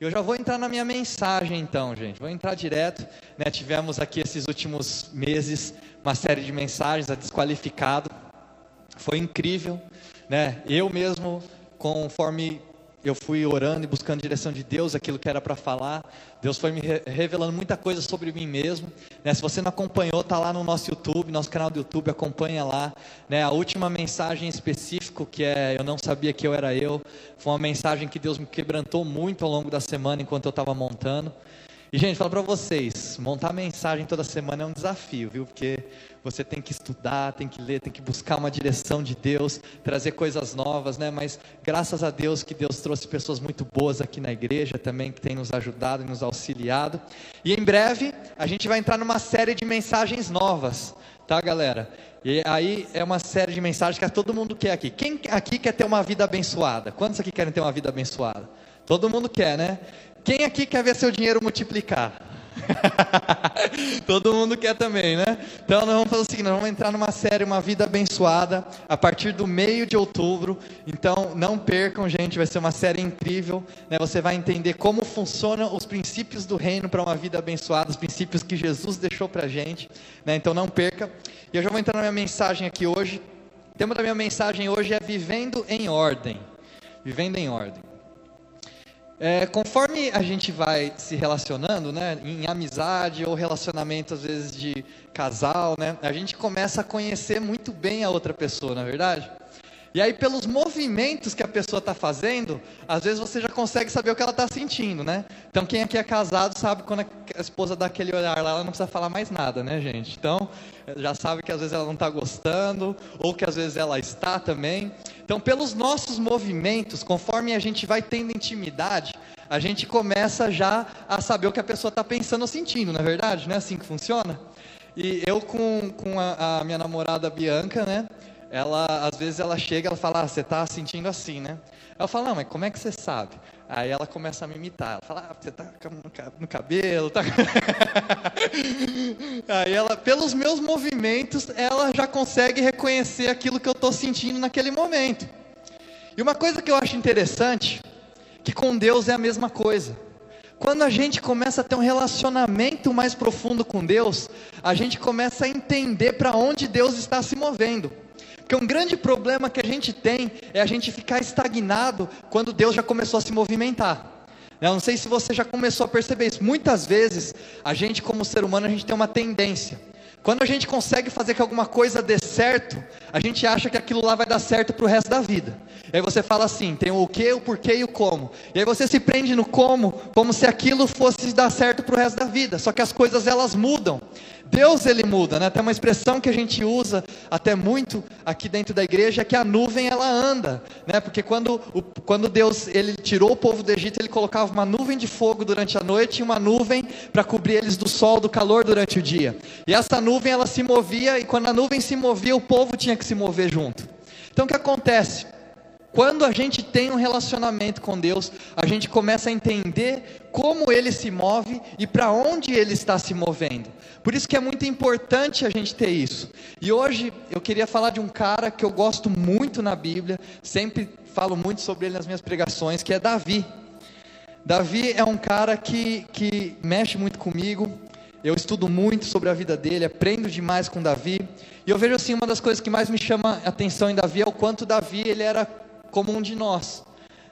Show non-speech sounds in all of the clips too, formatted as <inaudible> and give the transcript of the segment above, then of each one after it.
Eu já vou entrar na minha mensagem então, gente. Vou entrar direto. Né? Tivemos aqui esses últimos meses uma série de mensagens a desqualificado. Foi incrível, né? Eu mesmo, conforme eu fui orando e buscando a direção de Deus, aquilo que era para falar. Deus foi me revelando muita coisa sobre mim mesmo. Né? Se você não acompanhou, tá lá no nosso YouTube, nosso canal do YouTube, acompanha lá. Né? A última mensagem específica, que é Eu não sabia que eu era eu, foi uma mensagem que Deus me quebrantou muito ao longo da semana enquanto eu estava montando. E, gente, falo para vocês, montar mensagem toda semana é um desafio, viu? Porque você tem que estudar, tem que ler, tem que buscar uma direção de Deus, trazer coisas novas, né? Mas graças a Deus que Deus trouxe pessoas muito boas aqui na igreja também, que tem nos ajudado e nos auxiliado. E em breve a gente vai entrar numa série de mensagens novas, tá, galera? E aí é uma série de mensagens que todo mundo quer aqui. Quem aqui quer ter uma vida abençoada? Quantos aqui querem ter uma vida abençoada? Todo mundo quer, né? Quem aqui quer ver seu dinheiro multiplicar? <laughs> Todo mundo quer também, né? Então nós vamos fazer o seguinte: nós vamos entrar numa série Uma Vida Abençoada a partir do meio de outubro. Então não percam, gente, vai ser uma série incrível. Né? Você vai entender como funcionam os princípios do reino para uma vida abençoada, os princípios que Jesus deixou para a gente. Né? Então não perca. E eu já vou entrar na minha mensagem aqui hoje. O tema da minha mensagem hoje é Vivendo em Ordem. Vivendo em Ordem. É, conforme a gente vai se relacionando, né, em amizade ou relacionamento às vezes de casal, né, a gente começa a conhecer muito bem a outra pessoa, na é verdade. E aí, pelos movimentos que a pessoa está fazendo, às vezes você já consegue saber o que ela está sentindo, né? Então, quem aqui é casado sabe quando a esposa dá aquele olhar lá, ela não precisa falar mais nada, né, gente? Então, já sabe que às vezes ela não está gostando, ou que às vezes ela está também. Então, pelos nossos movimentos, conforme a gente vai tendo intimidade, a gente começa já a saber o que a pessoa está pensando ou sentindo, não é verdade? Não é assim que funciona? E eu com, com a, a minha namorada Bianca, né? ela às vezes ela chega, ela fala, ah, você está sentindo assim, né? Eu falo, não, mas como é que você sabe? Aí ela começa a me imitar, ela fala, ah, você está no cabelo, tá? <laughs> Aí ela, pelos meus movimentos, ela já consegue reconhecer aquilo que eu estou sentindo naquele momento. E uma coisa que eu acho interessante, que com Deus é a mesma coisa. Quando a gente começa a ter um relacionamento mais profundo com Deus, a gente começa a entender para onde Deus está se movendo. Porque um grande problema que a gente tem é a gente ficar estagnado quando Deus já começou a se movimentar. Eu não sei se você já começou a perceber isso. Muitas vezes, a gente, como ser humano, a gente tem uma tendência. Quando a gente consegue fazer que alguma coisa dê certo, a gente acha que aquilo lá vai dar certo para o resto da vida. E aí você fala assim: tem o que, o porquê e o como. E aí você se prende no como, como se aquilo fosse dar certo para o resto da vida. Só que as coisas elas mudam. Deus ele muda, né? Tem uma expressão que a gente usa até muito aqui dentro da igreja que a nuvem ela anda, né? Porque quando, o, quando Deus ele tirou o povo do Egito, ele colocava uma nuvem de fogo durante a noite e uma nuvem para cobrir eles do sol, do calor durante o dia. E essa nuvem ela se movia e quando a nuvem se movia, o povo tinha que se mover junto. Então o que acontece? Quando a gente tem um relacionamento com Deus, a gente começa a entender como ele se move e para onde ele está se movendo. Por isso que é muito importante a gente ter isso. E hoje eu queria falar de um cara que eu gosto muito na Bíblia, sempre falo muito sobre ele nas minhas pregações, que é Davi. Davi é um cara que, que mexe muito comigo, eu estudo muito sobre a vida dele, aprendo demais com Davi. E eu vejo assim, uma das coisas que mais me chama a atenção em Davi é o quanto Davi ele era como um de nós.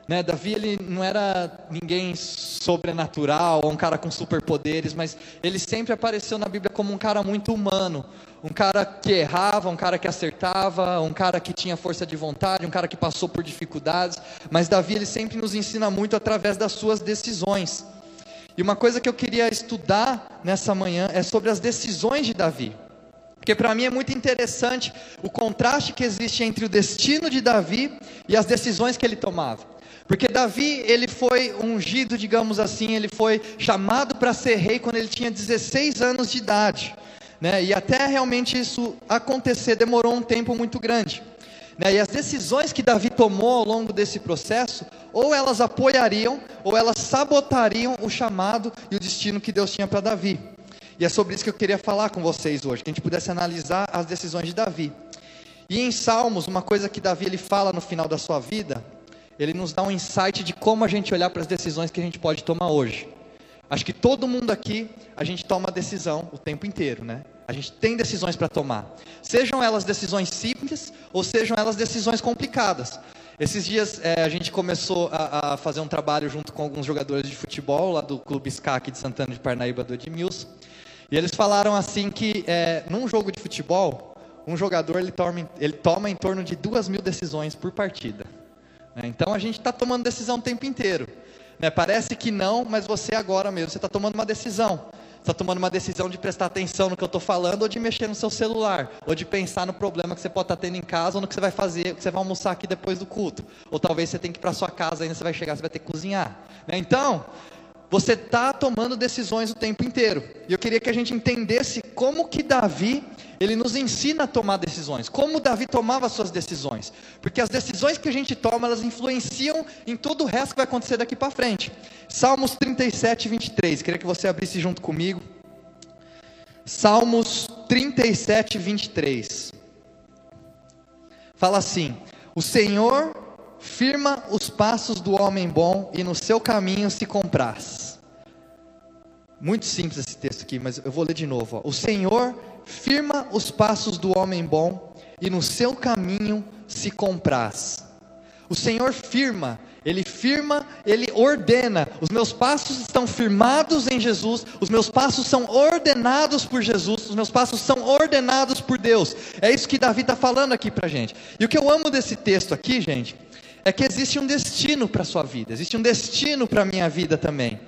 Né? Davi ele não era ninguém sobrenatural, um cara com superpoderes, mas ele sempre apareceu na Bíblia como um cara muito humano, um cara que errava, um cara que acertava, um cara que tinha força de vontade, um cara que passou por dificuldades. Mas Davi ele sempre nos ensina muito através das suas decisões. E uma coisa que eu queria estudar nessa manhã é sobre as decisões de Davi. Porque para mim é muito interessante o contraste que existe entre o destino de Davi e as decisões que ele tomava. Porque Davi, ele foi ungido, digamos assim, ele foi chamado para ser rei quando ele tinha 16 anos de idade. Né? E até realmente isso acontecer demorou um tempo muito grande. Né? E as decisões que Davi tomou ao longo desse processo, ou elas apoiariam, ou elas sabotariam o chamado e o destino que Deus tinha para Davi. E é sobre isso que eu queria falar com vocês hoje, que a gente pudesse analisar as decisões de Davi. E em Salmos, uma coisa que Davi ele fala no final da sua vida, ele nos dá um insight de como a gente olhar para as decisões que a gente pode tomar hoje. Acho que todo mundo aqui, a gente toma decisão o tempo inteiro, né? A gente tem decisões para tomar. Sejam elas decisões simples ou sejam elas decisões complicadas. Esses dias é, a gente começou a, a, fazer um trabalho junto com alguns jogadores de futebol lá do Clube SCAC de Santana de Parnaíba do Edmilson. E eles falaram assim que é, num jogo de futebol, um jogador ele toma, ele toma em torno de duas mil decisões por partida. Né? Então a gente está tomando decisão o tempo inteiro. Né? Parece que não, mas você agora mesmo, você está tomando uma decisão. Está tomando uma decisão de prestar atenção no que eu estou falando, ou de mexer no seu celular, ou de pensar no problema que você pode estar tá tendo em casa, ou no que você vai fazer, que você vai almoçar aqui depois do culto. Ou talvez você tenha que ir para sua casa, ainda você vai chegar, você vai ter que cozinhar. Né? Então, você está tomando decisões o tempo inteiro. E eu queria que a gente entendesse como que Davi, ele nos ensina a tomar decisões. Como Davi tomava suas decisões. Porque as decisões que a gente toma, elas influenciam em todo o resto que vai acontecer daqui para frente. Salmos 37, 23. Queria que você abrisse junto comigo. Salmos 37, 23. Fala assim: O Senhor firma os passos do homem bom e no seu caminho se compraz. Muito simples esse texto aqui, mas eu vou ler de novo. Ó. O Senhor firma os passos do homem bom e no seu caminho se compraz. O Senhor firma, Ele firma, Ele ordena. Os meus passos estão firmados em Jesus, os meus passos são ordenados por Jesus, os meus passos são ordenados por Deus. É isso que Davi está falando aqui para gente. E o que eu amo desse texto aqui, gente, é que existe um destino para a sua vida, existe um destino para a minha vida também.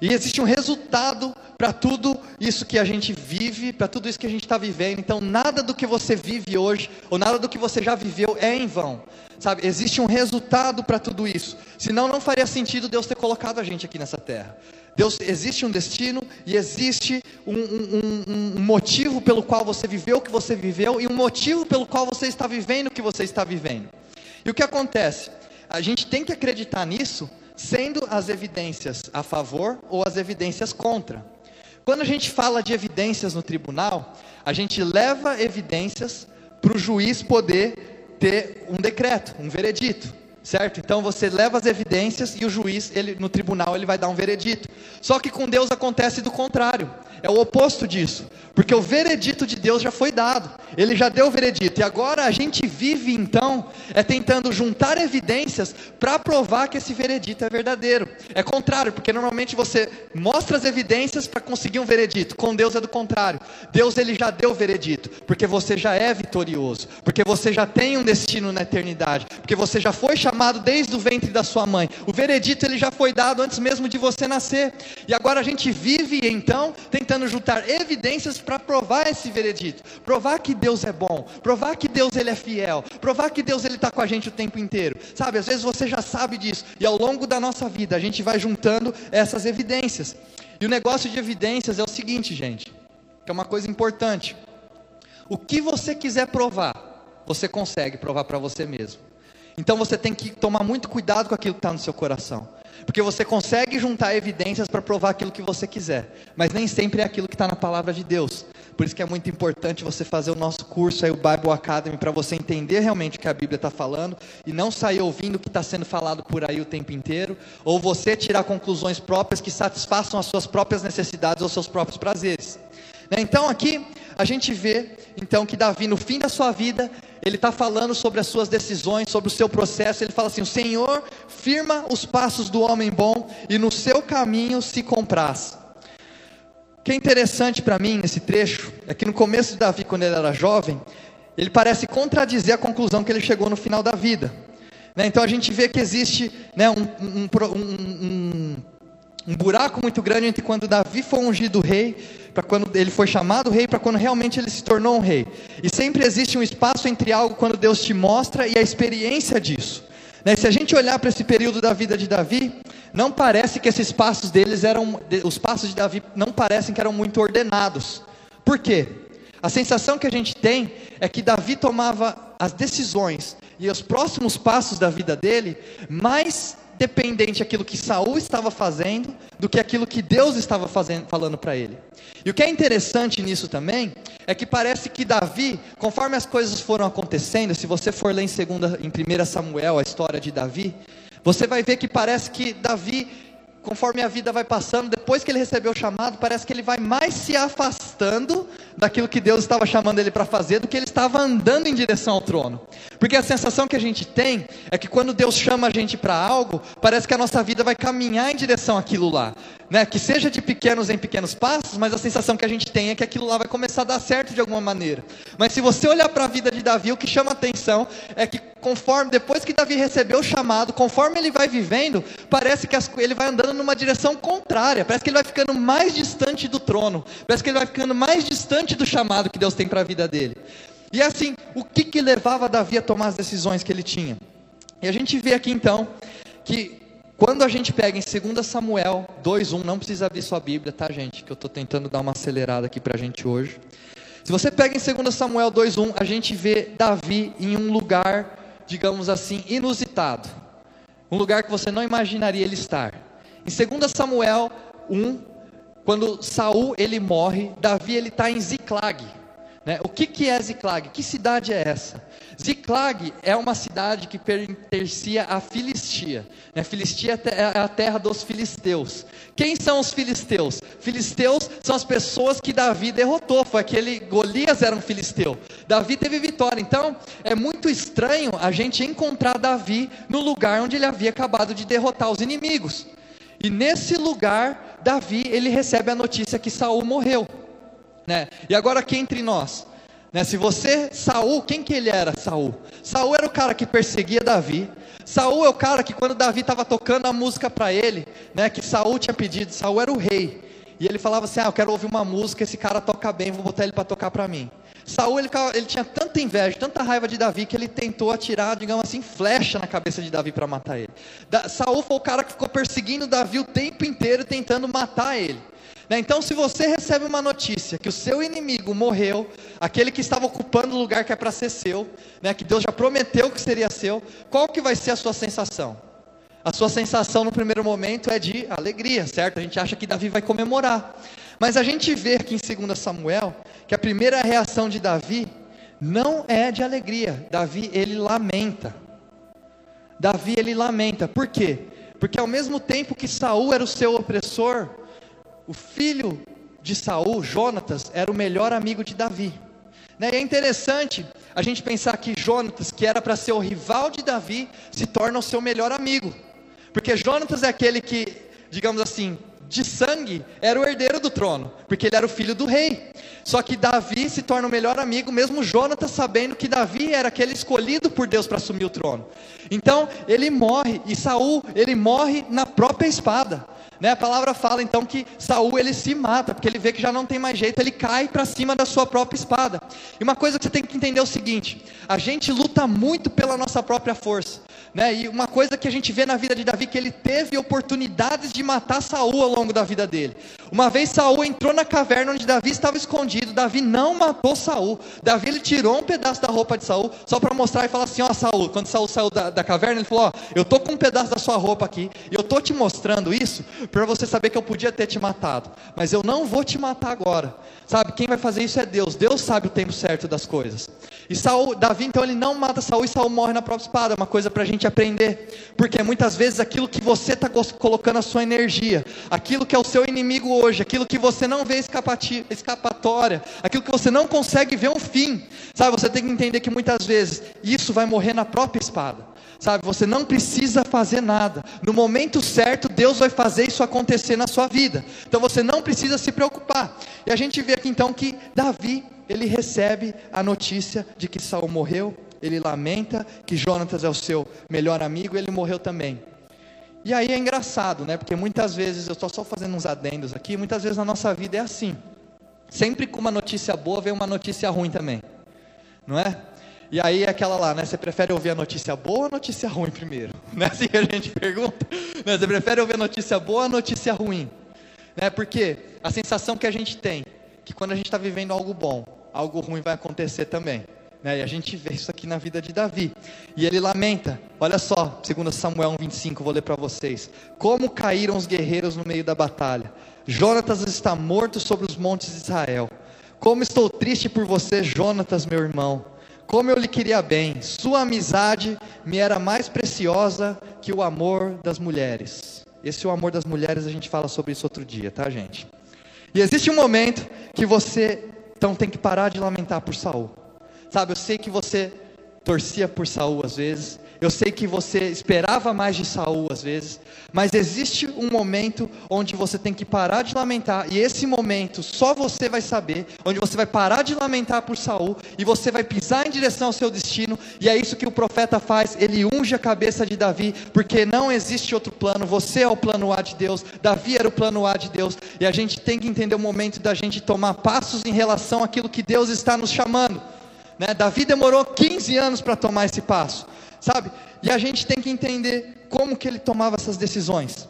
E existe um resultado para tudo isso que a gente vive, para tudo isso que a gente está vivendo. Então, nada do que você vive hoje, ou nada do que você já viveu, é em vão. Sabe, existe um resultado para tudo isso. Senão, não faria sentido Deus ter colocado a gente aqui nessa terra. Deus existe um destino e existe um, um, um, um motivo pelo qual você viveu o que você viveu e um motivo pelo qual você está vivendo o que você está vivendo. E o que acontece? A gente tem que acreditar nisso, sendo as evidências a favor ou as evidências contra. Quando a gente fala de evidências no tribunal, a gente leva evidências para o juiz poder ter um decreto, um veredito certo? Então você leva as evidências e o juiz, ele no tribunal, ele vai dar um veredito. Só que com Deus acontece do contrário. É o oposto disso, porque o veredito de Deus já foi dado. Ele já deu o veredito e agora a gente vive então é tentando juntar evidências para provar que esse veredito é verdadeiro. É contrário, porque normalmente você mostra as evidências para conseguir um veredito. Com Deus é do contrário. Deus ele já deu o veredito, porque você já é vitorioso, porque você já tem um destino na eternidade, porque você já foi chamado desde o ventre da sua mãe. O veredito ele já foi dado antes mesmo de você nascer. E agora a gente vive então tentando juntar evidências para provar esse veredito, provar que Deus é bom, provar que Deus ele é fiel, provar que Deus ele está com a gente o tempo inteiro. Sabe? Às vezes você já sabe disso e ao longo da nossa vida a gente vai juntando essas evidências. E o negócio de evidências é o seguinte, gente, que é uma coisa importante. O que você quiser provar, você consegue provar para você mesmo. Então você tem que tomar muito cuidado com aquilo que está no seu coração. Porque você consegue juntar evidências para provar aquilo que você quiser, mas nem sempre é aquilo que está na palavra de Deus. Por isso que é muito importante você fazer o nosso curso aí, o Bible Academy, para você entender realmente o que a Bíblia está falando e não sair ouvindo o que está sendo falado por aí o tempo inteiro, ou você tirar conclusões próprias que satisfaçam as suas próprias necessidades ou seus próprios prazeres. Né? Então aqui a gente vê então que Davi no fim da sua vida ele está falando sobre as suas decisões, sobre o seu processo. Ele fala assim: O Senhor firma os passos do homem bom e no seu caminho se compraz. O que é interessante para mim nesse trecho é que no começo de Davi, quando ele era jovem, ele parece contradizer a conclusão que ele chegou no final da vida. Né? Então a gente vê que existe né, um, um, um, um buraco muito grande entre quando Davi foi ungido rei, para quando ele foi chamado rei, para quando realmente ele se tornou um rei. E sempre existe um espaço entre algo quando Deus te mostra e a experiência disso. Né? Se a gente olhar para esse período da vida de Davi, não parece que esses passos deles eram, os passos de Davi não parecem que eram muito ordenados. Por quê? A sensação que a gente tem é que Davi tomava as decisões e os próximos passos da vida dele mais dependente daquilo que Saul estava fazendo do que aquilo que Deus estava fazendo, falando para ele. E o que é interessante nisso também é que parece que Davi, conforme as coisas foram acontecendo, se você for ler em segunda, em 1 Samuel a história de Davi, Você vai ver que parece que Davi conforme a vida vai passando, depois que ele recebeu o chamado, parece que ele vai mais se afastando daquilo que Deus estava chamando ele para fazer do que ele estava andando em direção ao trono. Porque a sensação que a gente tem é que quando Deus chama a gente para algo, parece que a nossa vida vai caminhar em direção àquilo lá, né? Que seja de pequenos em pequenos passos, mas a sensação que a gente tem é que aquilo lá vai começar a dar certo de alguma maneira. Mas se você olhar para a vida de Davi, o que chama atenção é que conforme depois que Davi recebeu o chamado, conforme ele vai vivendo, parece que as, ele vai andando numa direção contrária, parece que ele vai ficando mais distante do trono, parece que ele vai ficando mais distante do chamado que Deus tem para a vida dele. E assim, o que que levava Davi a tomar as decisões que ele tinha? E a gente vê aqui então que quando a gente pega em 2 Samuel 2:1, não precisa abrir sua Bíblia, tá, gente? Que eu estou tentando dar uma acelerada aqui para a gente hoje. Se você pega em 2 Samuel 2:1, a gente vê Davi em um lugar digamos assim, inusitado. Um lugar que você não imaginaria ele estar. Em 2 Samuel 1, quando Saul ele morre, Davi ele está em Ziclag. Né? O que, que é Ziclag? Que cidade é essa? Ziclag é uma cidade que pertencia à Filistia. Né? Filistia é a terra dos filisteus. Quem são os filisteus? Filisteus são as pessoas que Davi derrotou. Foi aquele Golias era um filisteu. Davi teve vitória. Então é muito estranho a gente encontrar Davi no lugar onde ele havia acabado de derrotar os inimigos. E nesse lugar, Davi ele recebe a notícia que Saul morreu. Né? E agora aqui entre nós, né? Se você, Saul, quem que ele era? Saul. Saul era o cara que perseguia Davi. Saul é o cara que quando Davi estava tocando a música para ele, né, que Saul tinha pedido, Saul era o rei. E ele falava assim: "Ah, eu quero ouvir uma música, esse cara toca bem, vou botar ele para tocar para mim". Saul ele, ele, tinha tanta inveja, tanta raiva de Davi que ele tentou atirar, digamos assim, flecha na cabeça de Davi para matar ele. Da, Saul foi o cara que ficou perseguindo Davi o tempo inteiro, tentando matar ele. Né? Então, se você recebe uma notícia que o seu inimigo morreu, aquele que estava ocupando o lugar que é para ser seu, né, que Deus já prometeu que seria seu, qual que vai ser a sua sensação? A sua sensação no primeiro momento é de alegria, certo? A gente acha que Davi vai comemorar. Mas a gente vê aqui em 2 Samuel que a primeira reação de Davi não é de alegria. Davi ele lamenta. Davi ele lamenta. Por quê? Porque ao mesmo tempo que Saul era o seu opressor, o filho de Saul, Jonatas, era o melhor amigo de Davi. Né? E é interessante a gente pensar que Jonatas, que era para ser o rival de Davi, se torna o seu melhor amigo. Porque Jonatas é aquele que, digamos assim, de sangue, era o herdeiro do trono, porque ele era o filho do rei. Só que Davi se torna o melhor amigo, mesmo Jonatas sabendo que Davi era aquele escolhido por Deus para assumir o trono. Então, ele morre, e Saul, ele morre na própria espada. Né? A palavra fala então que Saul ele se mata, porque ele vê que já não tem mais jeito, ele cai para cima da sua própria espada. E uma coisa que você tem que entender é o seguinte: a gente luta muito pela nossa própria força. Né? E uma coisa que a gente vê na vida de Davi que ele teve oportunidades de matar Saul ao longo da vida dele. Uma vez Saul entrou na caverna onde Davi estava escondido, Davi não matou Saul. Davi ele tirou um pedaço da roupa de Saul só para mostrar e falar assim: ó Saul, quando Saul saiu da, da caverna ele falou: ó, eu tô com um pedaço da sua roupa aqui e eu tô te mostrando isso para você saber que eu podia ter te matado, mas eu não vou te matar agora. Sabe, quem vai fazer isso é Deus. Deus sabe o tempo certo das coisas. E Saul, Davi então ele não mata Saul e Saul morre na própria espada. É uma coisa para a gente aprender, porque muitas vezes aquilo que você está colocando a sua energia, aquilo que é o seu inimigo hoje, aquilo que você não vê escapatória, aquilo que você não consegue ver um fim, sabe? Você tem que entender que muitas vezes isso vai morrer na própria espada. Sabe, você não precisa fazer nada. No momento certo, Deus vai fazer isso acontecer na sua vida. Então você não precisa se preocupar. E a gente vê aqui então que Davi, ele recebe a notícia de que Saul morreu, ele lamenta que Jonatas é o seu melhor amigo, ele morreu também. E aí é engraçado, né? Porque muitas vezes, eu estou só fazendo uns adendos aqui, muitas vezes na nossa vida é assim. Sempre com uma notícia boa vem uma notícia ruim também. Não é? E aí é aquela lá, né? Você prefere ouvir a notícia boa ou a notícia ruim primeiro? <laughs> Não é assim que a gente pergunta? Né? Você prefere ouvir a notícia boa ou a notícia ruim? Né? Porque a sensação que a gente tem, que quando a gente está vivendo algo bom, algo ruim vai acontecer também. Né? E a gente vê isso aqui na vida de Davi. E ele lamenta, olha só, segundo Samuel 1,25, vou ler para vocês. Como caíram os guerreiros no meio da batalha. Jonatas está morto sobre os montes de Israel. Como estou triste por você, Jonatas, meu irmão. Como eu lhe queria bem, sua amizade me era mais preciosa que o amor das mulheres. Esse é o amor das mulheres, a gente fala sobre isso outro dia, tá, gente? E existe um momento que você então tem que parar de lamentar por Saul. Sabe, eu sei que você torcia por Saul às vezes, eu sei que você esperava mais de Saul às vezes, mas existe um momento onde você tem que parar de lamentar, e esse momento só você vai saber, onde você vai parar de lamentar por Saul e você vai pisar em direção ao seu destino, e é isso que o profeta faz, ele unge a cabeça de Davi, porque não existe outro plano, você é o plano A de Deus, Davi era o plano A de Deus, e a gente tem que entender o momento da gente tomar passos em relação àquilo que Deus está nos chamando. Né? Davi demorou 15 anos para tomar esse passo sabe? E a gente tem que entender como que ele tomava essas decisões.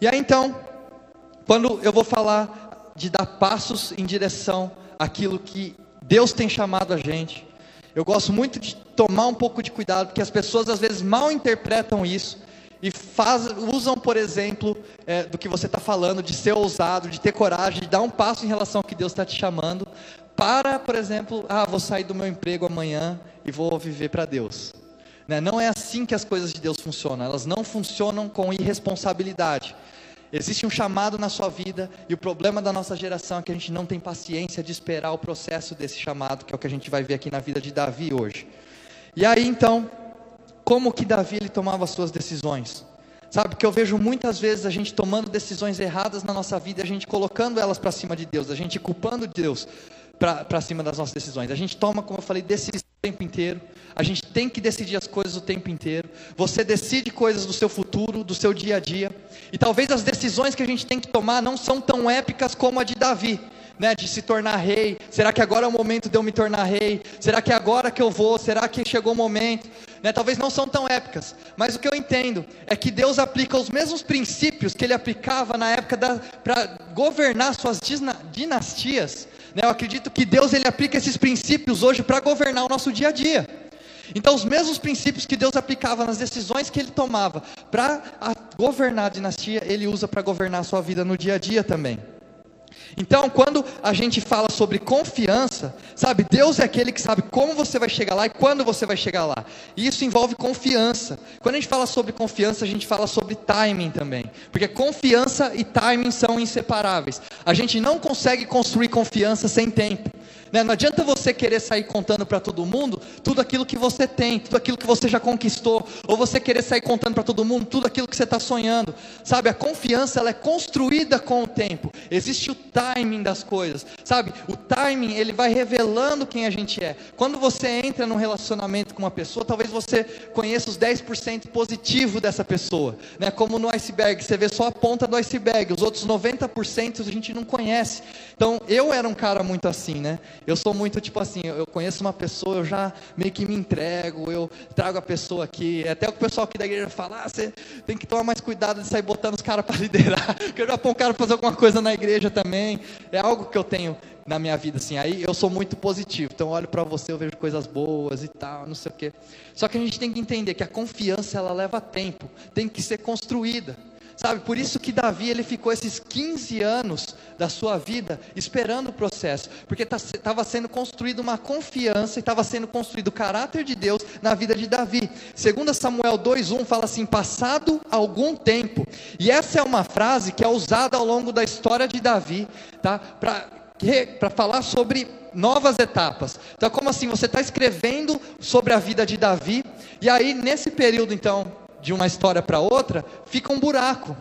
E aí então, quando eu vou falar de dar passos em direção àquilo que Deus tem chamado a gente, eu gosto muito de tomar um pouco de cuidado, porque as pessoas às vezes mal interpretam isso e faz, usam, por exemplo, é, do que você está falando, de ser ousado, de ter coragem, de dar um passo em relação ao que Deus está te chamando, para, por exemplo, ah, vou sair do meu emprego amanhã e vou viver para Deus. Né? Não é assim que as coisas de Deus funcionam, elas não funcionam com irresponsabilidade. Existe um chamado na sua vida e o problema da nossa geração é que a gente não tem paciência de esperar o processo desse chamado, que é o que a gente vai ver aqui na vida de Davi hoje. E aí então, como que Davi ele tomava as suas decisões? Sabe, que eu vejo muitas vezes a gente tomando decisões erradas na nossa vida, a gente colocando elas para cima de Deus, a gente culpando Deus para cima das nossas decisões. A gente toma, como eu falei, decisões tempo inteiro. A gente tem que decidir as coisas o tempo inteiro. Você decide coisas do seu futuro, do seu dia a dia. E talvez as decisões que a gente tem que tomar não são tão épicas como a de Davi. Né, de se tornar rei. Será que agora é o momento de eu me tornar rei? Será que é agora que eu vou? Será que chegou o momento? Né, talvez não são tão épicas, mas o que eu entendo é que Deus aplica os mesmos princípios que Ele aplicava na época para governar suas dinastias né? Eu acredito que Deus ele aplica esses princípios hoje para governar o nosso dia a dia. Então, os mesmos princípios que Deus aplicava nas decisões que ele tomava para governar a dinastia, ele usa para governar a sua vida no dia a dia também. Então, quando a gente fala sobre confiança, sabe, Deus é aquele que sabe como você vai chegar lá e quando você vai chegar lá. E isso envolve confiança. Quando a gente fala sobre confiança, a gente fala sobre timing também. Porque confiança e timing são inseparáveis. A gente não consegue construir confiança sem tempo. Né? Não adianta você querer sair contando para todo mundo tudo aquilo que você tem, tudo aquilo que você já conquistou, ou você querer sair contando para todo mundo tudo aquilo que você está sonhando. Sabe, a confiança ela é construída com o tempo. Existe o timing das coisas, sabe? O timing ele vai revelando quem a gente é. Quando você entra num relacionamento com uma pessoa, talvez você conheça os 10% positivo dessa pessoa, né? Como no iceberg, você vê só a ponta do iceberg, os outros 90% a gente não conhece. Então, eu era um cara muito assim, né? Eu sou muito tipo assim, eu conheço uma pessoa, eu já meio que me entrego, eu trago a pessoa aqui. Até o pessoal aqui da igreja fala, ah, você tem que tomar mais cuidado de sair botando os caras para <laughs> liderar, porque eu já um cara para fazer alguma coisa na igreja também. É algo que eu tenho na minha vida assim. Aí eu sou muito positivo. Então olho para você, eu vejo coisas boas e tal, não sei o quê. Só que a gente tem que entender que a confiança ela leva tempo, tem que ser construída. Sabe, por isso que Davi ele ficou esses 15 anos da sua vida esperando o processo, porque estava tá, sendo construída uma confiança e estava sendo construído o caráter de Deus na vida de Davi. Segundo Samuel 2:1 fala assim: "Passado algum tempo". E essa é uma frase que é usada ao longo da história de Davi, tá? Para falar sobre novas etapas. Então, como assim? Você está escrevendo sobre a vida de Davi, e aí nesse período, então, de uma história para outra, fica um buraco.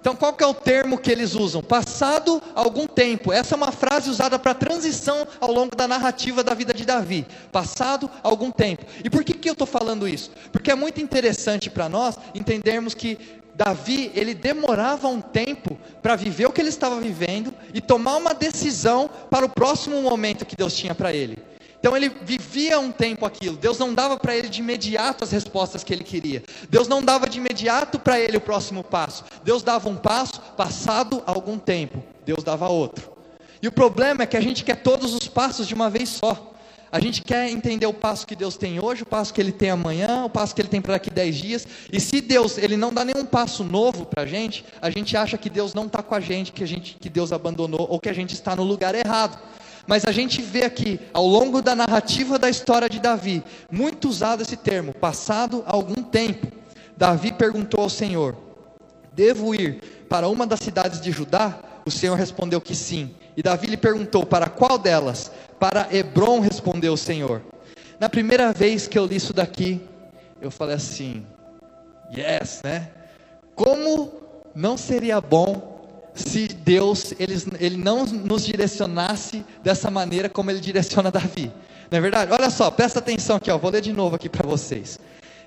Então, qual que é o termo que eles usam? Passado algum tempo. Essa é uma frase usada para transição ao longo da narrativa da vida de Davi. Passado algum tempo. E por que, que eu estou falando isso? Porque é muito interessante para nós entendermos que Davi, ele demorava um tempo para viver o que ele estava vivendo e tomar uma decisão para o próximo momento que Deus tinha para ele. Então ele vivia um tempo aquilo. Deus não dava para ele de imediato as respostas que ele queria. Deus não dava de imediato para ele o próximo passo. Deus dava um passo, passado algum tempo, Deus dava outro. E o problema é que a gente quer todos os passos de uma vez só. A gente quer entender o passo que Deus tem hoje, o passo que Ele tem amanhã, o passo que Ele tem para daqui dez dias. E se Deus Ele não dá nenhum passo novo para a gente, a gente acha que Deus não está com a gente, que a gente, que Deus abandonou ou que a gente está no lugar errado. Mas a gente vê aqui, ao longo da narrativa da história de Davi, muito usado esse termo, passado algum tempo. Davi perguntou ao Senhor: Devo ir para uma das cidades de Judá? O Senhor respondeu que sim. E Davi lhe perguntou: Para qual delas? Para Hebron, respondeu o Senhor. Na primeira vez que eu li isso daqui, eu falei assim: Yes, né? Como não seria bom se Deus ele, ele não nos direcionasse dessa maneira como ele direciona Davi. Não é verdade? Olha só, presta atenção aqui, ó, vou ler de novo aqui para vocês.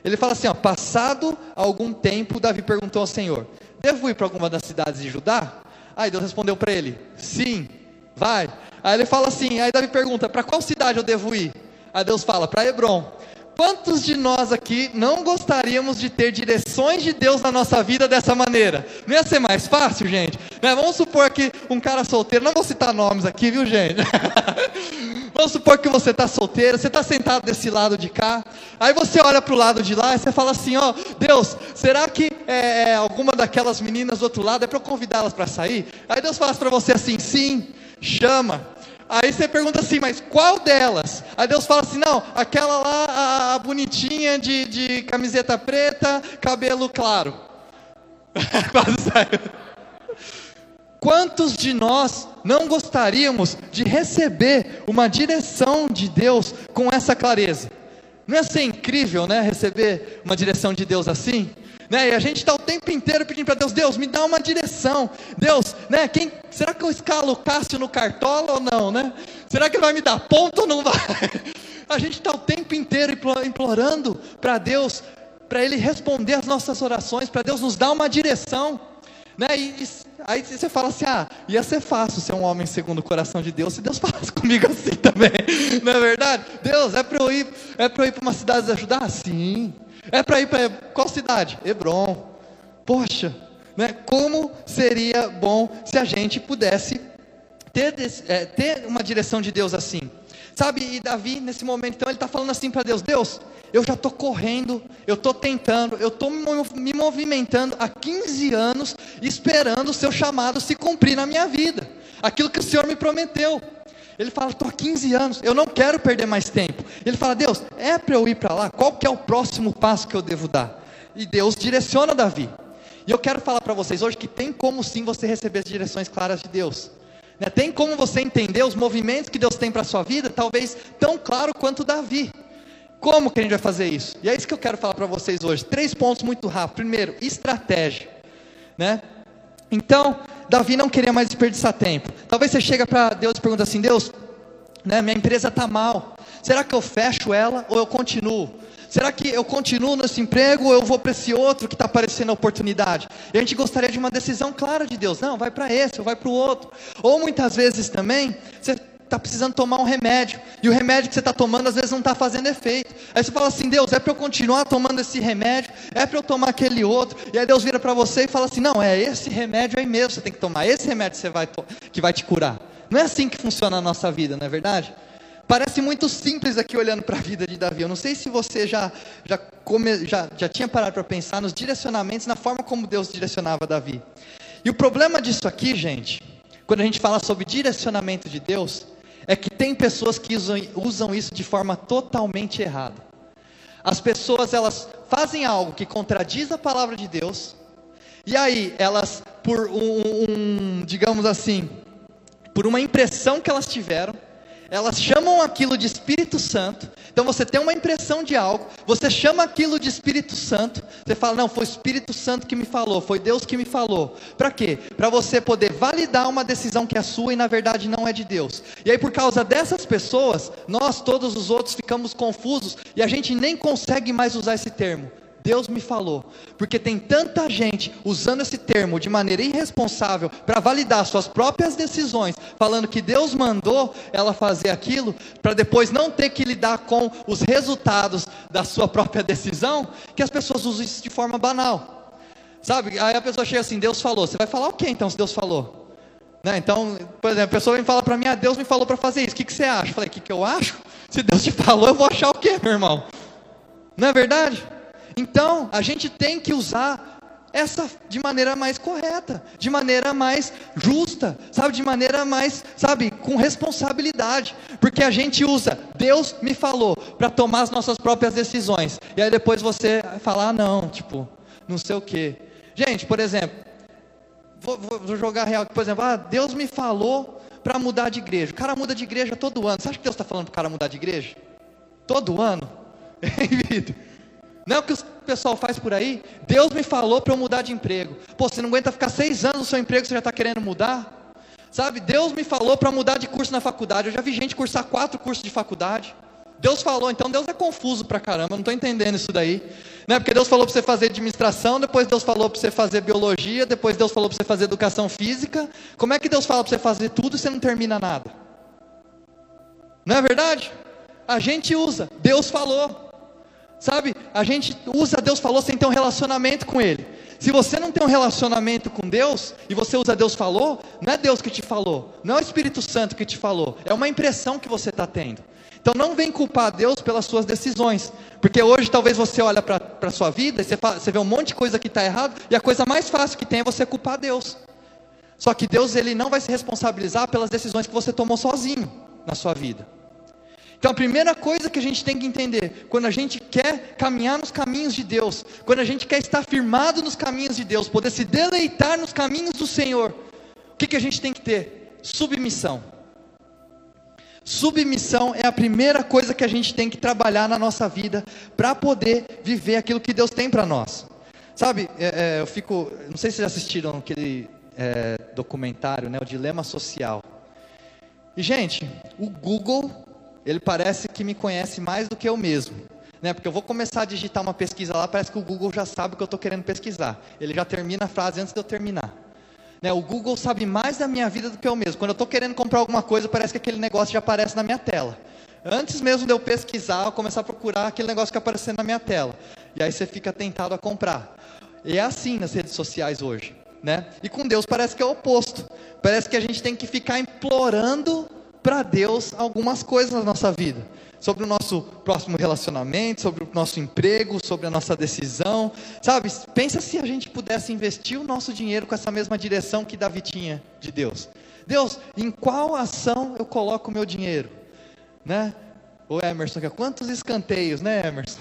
Ele fala assim, ó, passado algum tempo, Davi perguntou ao Senhor: Devo ir para alguma das cidades de Judá? Aí Deus respondeu para ele: Sim, vai. Aí ele fala assim, aí Davi pergunta: Para qual cidade eu devo ir? Aí Deus fala: Para Hebron. Quantos de nós aqui não gostaríamos de ter direções de Deus na nossa vida dessa maneira? Não ia ser mais fácil, gente? Né? Vamos supor que um cara solteiro, não vou citar nomes aqui, viu, gente? <laughs> Vamos supor que você está solteiro, você está sentado desse lado de cá, aí você olha para o lado de lá e você fala assim: ó, Deus, será que é, é, alguma daquelas meninas do outro lado é para eu convidá-las para sair? Aí Deus fala para você assim: sim, chama. Aí você pergunta assim, mas qual delas? Aí Deus fala assim: não, aquela lá, a, a bonitinha de, de camiseta preta, cabelo claro. <laughs> Quase saiu. Quantos de nós não gostaríamos de receber uma direção de Deus com essa clareza? Não ia ser incrível, né? Receber uma direção de Deus assim? Né? E a gente está o tempo inteiro pedindo para Deus, Deus, me dá uma direção. Deus, né? Quem, será que eu escalo Cássio no cartola ou não, né? Será que ele vai me dar ponto ou não vai? <laughs> A gente está o tempo inteiro implorando para Deus, para Ele responder as nossas orações, para Deus nos dar uma direção. Né? E, e, aí você fala assim: ah, ia ser fácil ser um homem segundo o coração de Deus se Deus <laughs> falasse comigo assim também. <laughs> Não é verdade? Deus, é para eu ir, é para eu ir para uma cidade ajudar? Sim. É para ir para qual cidade? Hebron. Poxa, né? como seria bom se a gente pudesse ter, é, ter uma direção de Deus assim. Sabe, e Davi, nesse momento, então, ele está falando assim para Deus: Deus, eu já estou correndo, eu estou tentando, eu estou me movimentando há 15 anos, esperando o seu chamado se cumprir na minha vida, aquilo que o Senhor me prometeu. Ele fala: estou há 15 anos, eu não quero perder mais tempo. Ele fala: Deus, é para eu ir para lá? Qual que é o próximo passo que eu devo dar? E Deus direciona Davi. E eu quero falar para vocês hoje que tem como sim você receber as direções claras de Deus. Né? Tem como você entender os movimentos que Deus tem para a sua vida, talvez tão claro quanto Davi. Como que a gente vai fazer isso? E é isso que eu quero falar para vocês hoje. Três pontos muito rápido. Primeiro, estratégia. Né? Então, Davi não queria mais desperdiçar tempo. Talvez você chega para Deus e pergunta assim: Deus, né, minha empresa está mal. Será que eu fecho ela ou eu continuo? Será que eu continuo nesse emprego ou eu vou para esse outro que está aparecendo a oportunidade? E a gente gostaria de uma decisão clara de Deus. Não, vai para esse ou vai para o outro. Ou muitas vezes também, você está precisando tomar um remédio. E o remédio que você está tomando às vezes não está fazendo efeito. Aí você fala assim: Deus, é para eu continuar tomando esse remédio? É para eu tomar aquele outro? E aí Deus vira para você e fala assim: Não, é esse remédio aí mesmo. Você tem que tomar esse remédio que, você vai que vai te curar. Não é assim que funciona a nossa vida, não é verdade? Parece muito simples aqui olhando para a vida de Davi. Eu não sei se você já, já, come, já, já tinha parado para pensar nos direcionamentos, na forma como Deus direcionava Davi. E o problema disso aqui, gente, quando a gente fala sobre direcionamento de Deus, é que tem pessoas que usam, usam isso de forma totalmente errada. As pessoas elas fazem algo que contradiz a palavra de Deus, e aí elas, por um, um digamos assim, por uma impressão que elas tiveram, elas chamam aquilo de Espírito Santo. Então você tem uma impressão de algo, você chama aquilo de Espírito Santo. Você fala, não, foi o Espírito Santo que me falou, foi Deus que me falou. Para quê? Para você poder validar uma decisão que é sua e na verdade não é de Deus. E aí por causa dessas pessoas, nós todos os outros ficamos confusos e a gente nem consegue mais usar esse termo. Deus me falou, porque tem tanta gente usando esse termo de maneira irresponsável para validar suas próprias decisões, falando que Deus mandou ela fazer aquilo, para depois não ter que lidar com os resultados da sua própria decisão, que as pessoas usam isso de forma banal, sabe? Aí a pessoa chega assim: Deus falou, você vai falar o que então se Deus falou? Né? Então, por exemplo, a pessoa vem falar para mim: ah, Deus me falou para fazer isso, o que, que você acha? Eu falei: o que, que eu acho? Se Deus te falou, eu vou achar o que, meu irmão? Não é verdade? Então, a gente tem que usar essa de maneira mais correta, de maneira mais justa, sabe, de maneira mais, sabe, com responsabilidade, porque a gente usa Deus me falou para tomar as nossas próprias decisões. E aí depois você falar ah, não, tipo, não sei o quê. Gente, por exemplo, vou, vou jogar real, por exemplo, ah, Deus me falou para mudar de igreja. O cara muda de igreja todo ano. Você acha que Deus está falando para o cara mudar de igreja? Todo ano? <laughs> Não é o que o pessoal faz por aí? Deus me falou para eu mudar de emprego. Pô, você não aguenta ficar seis anos no seu emprego, você já está querendo mudar? Sabe, Deus me falou para mudar de curso na faculdade. Eu já vi gente cursar quatro cursos de faculdade. Deus falou, então Deus é confuso pra caramba, não estou entendendo isso daí. Não é porque Deus falou para você fazer administração, depois Deus falou para você fazer biologia, depois Deus falou para você fazer educação física. Como é que Deus fala para você fazer tudo e você não termina nada? Não é verdade? A gente usa, Deus falou. Sabe? A gente usa Deus falou sem ter um relacionamento com Ele. Se você não tem um relacionamento com Deus e você usa Deus falou, não é Deus que te falou, não é o Espírito Santo que te falou, é uma impressão que você está tendo. Então não vem culpar Deus pelas suas decisões, porque hoje talvez você olha para a sua vida e você, fala, você vê um monte de coisa que está errado e a coisa mais fácil que tem é você culpar Deus. Só que Deus ele não vai se responsabilizar pelas decisões que você tomou sozinho na sua vida. Então a primeira coisa que a gente tem que entender, quando a gente quer caminhar nos caminhos de Deus, quando a gente quer estar firmado nos caminhos de Deus, poder se deleitar nos caminhos do Senhor, o que, que a gente tem que ter? Submissão. Submissão é a primeira coisa que a gente tem que trabalhar na nossa vida para poder viver aquilo que Deus tem para nós. Sabe, é, é, eu fico, não sei se vocês assistiram aquele é, documentário, né, o Dilema Social. E gente, o Google ele parece que me conhece mais do que eu mesmo. Né? Porque eu vou começar a digitar uma pesquisa lá, parece que o Google já sabe o que eu estou querendo pesquisar. Ele já termina a frase antes de eu terminar. Né? O Google sabe mais da minha vida do que eu mesmo. Quando eu estou querendo comprar alguma coisa, parece que aquele negócio já aparece na minha tela. Antes mesmo de eu pesquisar, eu começar a procurar aquele negócio que aparecendo na minha tela. E aí você fica tentado a comprar. E é assim nas redes sociais hoje. Né? E com Deus parece que é o oposto. Parece que a gente tem que ficar implorando para Deus algumas coisas na nossa vida. Sobre o nosso próximo relacionamento, sobre o nosso emprego, sobre a nossa decisão. Sabe, pensa se a gente pudesse investir o nosso dinheiro com essa mesma direção que Davi tinha de Deus. Deus, em qual ação eu coloco o meu dinheiro? Né? O Emerson, quantos escanteios, né, Emerson?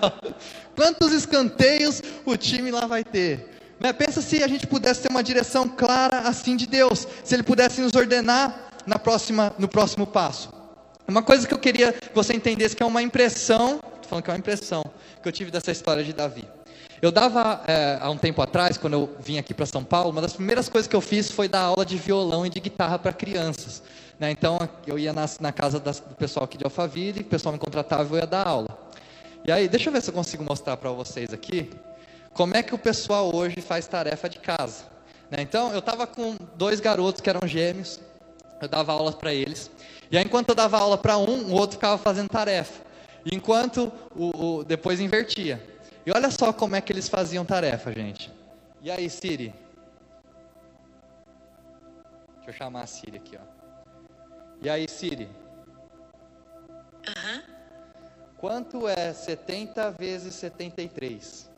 <laughs> quantos escanteios o time lá vai ter? Né? Pensa se a gente pudesse ter uma direção clara assim de Deus, se Ele pudesse nos ordenar na próxima, no próximo passo. Uma coisa que eu queria que você entendesse que é uma impressão, estou falando que é uma impressão que eu tive dessa história de Davi. Eu dava, é, há um tempo atrás, quando eu vim aqui para São Paulo, uma das primeiras coisas que eu fiz foi dar aula de violão e de guitarra para crianças. Né? Então, eu ia na, na casa das, do pessoal aqui de Alphaville, o pessoal me contratava e eu ia dar aula. E aí, deixa eu ver se eu consigo mostrar para vocês aqui, como é que o pessoal hoje faz tarefa de casa. Né? Então, eu estava com dois garotos que eram gêmeos, eu dava aula para eles. E aí, enquanto eu dava aula para um, o outro ficava fazendo tarefa. Enquanto o, o, depois invertia. E olha só como é que eles faziam tarefa, gente. E aí, Siri? Deixa eu chamar a Siri aqui, ó. E aí, Siri? Aham. Quanto é 70 vezes 73?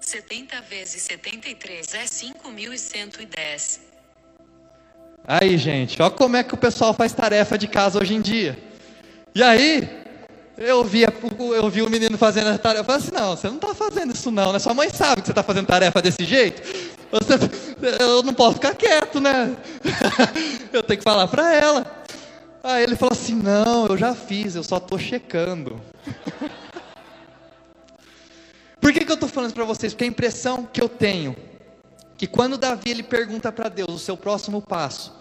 70 vezes 73 é 5.110. Aí, gente, olha como é que o pessoal faz tarefa de casa hoje em dia. E aí, eu vi, eu vi o menino fazendo a tarefa, eu falei assim, não, você não está fazendo isso não, né? Sua mãe sabe que você está fazendo tarefa desse jeito. Você, eu não posso ficar quieto, né? <laughs> eu tenho que falar para ela. Aí ele falou assim, não, eu já fiz, eu só estou checando. <laughs> Por que, que eu estou falando para vocês? Porque a impressão que eu tenho que quando Davi ele pergunta para Deus o seu próximo passo,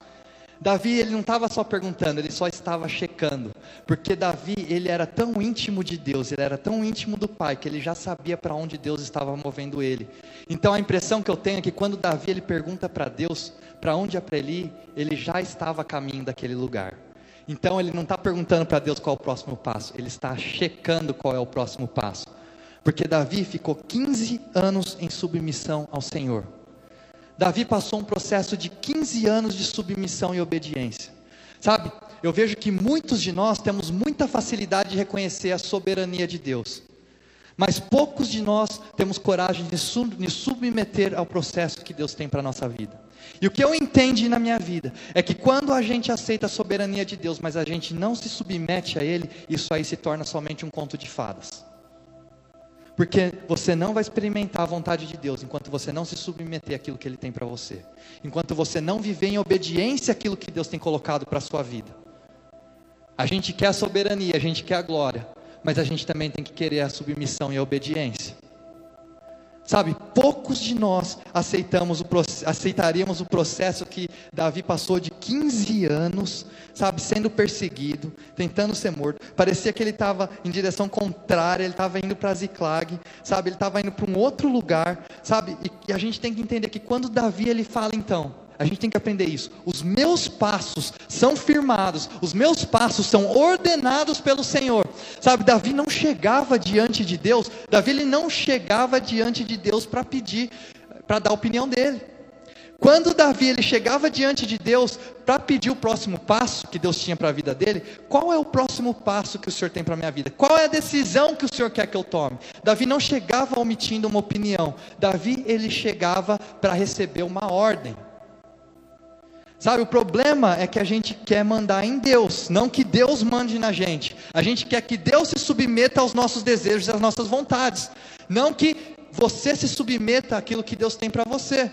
Davi ele não estava só perguntando, ele só estava checando, porque Davi ele era tão íntimo de Deus, ele era tão íntimo do Pai que ele já sabia para onde Deus estava movendo ele. Então a impressão que eu tenho é que quando Davi ele pergunta para Deus para onde é para ele ele já estava a caminho daquele lugar. Então ele não está perguntando para Deus qual é o próximo passo, ele está checando qual é o próximo passo, porque Davi ficou 15 anos em submissão ao Senhor. Davi passou um processo de 15 anos de submissão e obediência. Sabe, eu vejo que muitos de nós temos muita facilidade de reconhecer a soberania de Deus. Mas poucos de nós temos coragem de nos submeter ao processo que Deus tem para a nossa vida. E o que eu entendi na minha vida é que quando a gente aceita a soberania de Deus, mas a gente não se submete a Ele, isso aí se torna somente um conto de fadas. Porque você não vai experimentar a vontade de Deus enquanto você não se submeter àquilo que Ele tem para você. Enquanto você não viver em obediência àquilo que Deus tem colocado para a sua vida. A gente quer a soberania, a gente quer a glória, mas a gente também tem que querer a submissão e a obediência. Sabe, poucos de nós aceitamos o, aceitaríamos o processo que Davi passou de 15 anos, sabe, sendo perseguido, tentando ser morto. Parecia que ele estava em direção contrária, ele estava indo para Ziklag, sabe, ele estava indo para um outro lugar, sabe, e, e a gente tem que entender que quando Davi ele fala então, a gente tem que aprender isso. Os meus passos são firmados, os meus passos são ordenados pelo Senhor. Sabe, Davi não chegava diante de Deus, Davi ele não chegava diante de Deus para pedir, para dar a opinião dele. Quando Davi ele chegava diante de Deus para pedir o próximo passo que Deus tinha para a vida dele, qual é o próximo passo que o Senhor tem para a minha vida? Qual é a decisão que o Senhor quer que eu tome? Davi não chegava omitindo uma opinião. Davi ele chegava para receber uma ordem. Sabe, o problema é que a gente quer mandar em Deus, não que Deus mande na gente. A gente quer que Deus se submeta aos nossos desejos e às nossas vontades, não que você se submeta àquilo que Deus tem para você.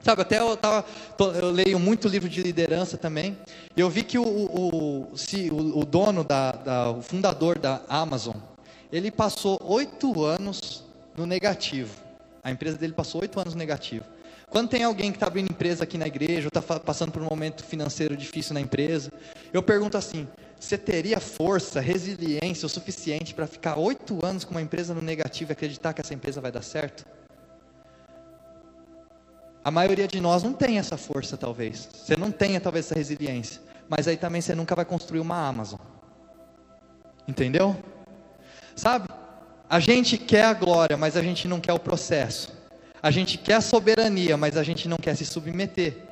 Sabe, até eu, tava, eu leio muito livro de liderança também, eu vi que o, o, se, o, o dono, da, da, o fundador da Amazon, ele passou oito anos no negativo. A empresa dele passou oito anos no negativo. Quando tem alguém que está abrindo empresa aqui na igreja, ou está passando por um momento financeiro difícil na empresa, eu pergunto assim: você teria força, resiliência o suficiente para ficar oito anos com uma empresa no negativo e acreditar que essa empresa vai dar certo? A maioria de nós não tem essa força, talvez. Você não tenha, talvez, essa resiliência. Mas aí também você nunca vai construir uma Amazon. Entendeu? Sabe? A gente quer a glória, mas a gente não quer o processo. A gente quer soberania, mas a gente não quer se submeter.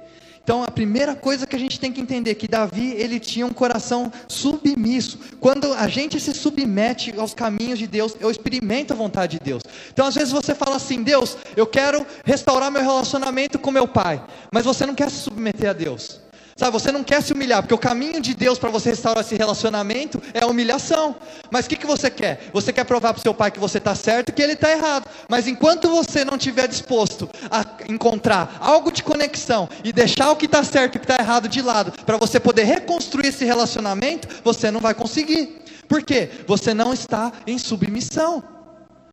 Então, a primeira coisa que a gente tem que entender é que Davi, ele tinha um coração submisso. Quando a gente se submete aos caminhos de Deus, eu experimento a vontade de Deus. Então, às vezes você fala assim: "Deus, eu quero restaurar meu relacionamento com meu pai", mas você não quer se submeter a Deus. Sabe, você não quer se humilhar, porque o caminho de Deus para você restaurar esse relacionamento é a humilhação. Mas o que, que você quer? Você quer provar para o seu pai que você está certo e que ele está errado. Mas enquanto você não estiver disposto a encontrar algo de conexão e deixar o que está certo e o que está errado de lado, para você poder reconstruir esse relacionamento, você não vai conseguir. Por quê? Você não está em submissão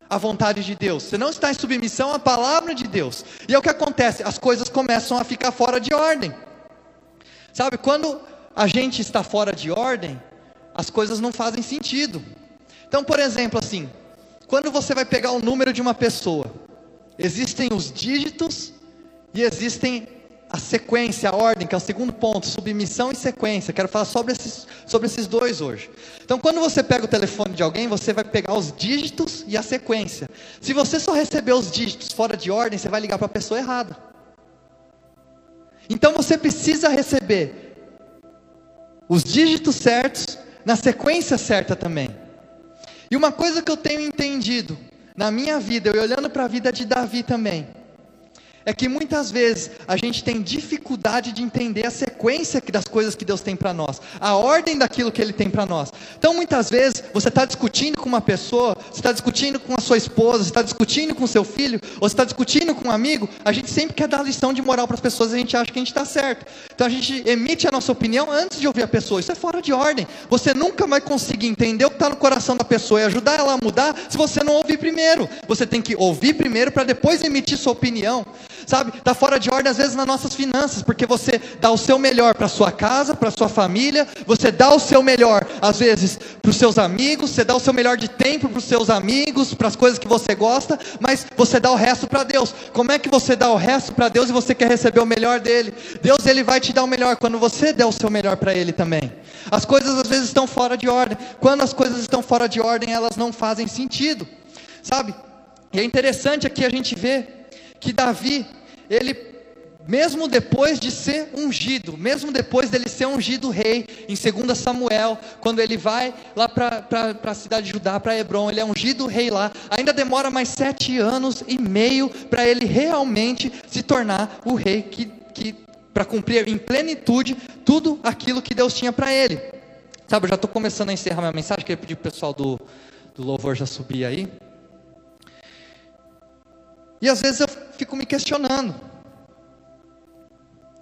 à vontade de Deus. Você não está em submissão à palavra de Deus. E é o que acontece, as coisas começam a ficar fora de ordem. Sabe, quando a gente está fora de ordem, as coisas não fazem sentido. Então, por exemplo, assim, quando você vai pegar o número de uma pessoa, existem os dígitos e existem a sequência, a ordem, que é o segundo ponto, submissão e sequência. Quero falar sobre esses, sobre esses dois hoje. Então, quando você pega o telefone de alguém, você vai pegar os dígitos e a sequência. Se você só receber os dígitos fora de ordem, você vai ligar para a pessoa errada. Então você precisa receber os dígitos certos na sequência certa também. E uma coisa que eu tenho entendido na minha vida, eu olhando para a vida de Davi também, é que muitas vezes a gente tem dificuldade de entender a sequência das coisas que Deus tem para nós, a ordem daquilo que Ele tem para nós. Então, muitas vezes, você está discutindo com uma pessoa, você está discutindo com a sua esposa, você está discutindo com seu filho, ou você está discutindo com um amigo, a gente sempre quer dar lição de moral para as pessoas e a gente acha que a gente está certo. Então, a gente emite a nossa opinião antes de ouvir a pessoa. Isso é fora de ordem. Você nunca vai conseguir entender o que está no coração da pessoa e ajudar ela a mudar se você não ouvir primeiro. Você tem que ouvir primeiro para depois emitir sua opinião sabe? Está fora de ordem às vezes nas nossas finanças, porque você dá o seu melhor para sua casa, para sua família, você dá o seu melhor às vezes para os seus amigos, você dá o seu melhor de tempo para os seus amigos, para as coisas que você gosta, mas você dá o resto para Deus. Como é que você dá o resto para Deus e você quer receber o melhor dele? Deus ele vai te dar o melhor quando você der o seu melhor para ele também. As coisas às vezes estão fora de ordem. Quando as coisas estão fora de ordem, elas não fazem sentido. Sabe? E é interessante aqui a gente ver que Davi, ele mesmo depois de ser ungido, mesmo depois dele ser ungido rei, em 2 Samuel, quando ele vai lá para a cidade de Judá, para Hebron, ele é ungido rei lá, ainda demora mais sete anos e meio para ele realmente se tornar o rei que, que para cumprir em plenitude tudo aquilo que Deus tinha para ele. Sabe, eu já estou começando a encerrar minha mensagem, queria pedir para o pessoal do, do louvor já subir aí. E às vezes eu fico me questionando.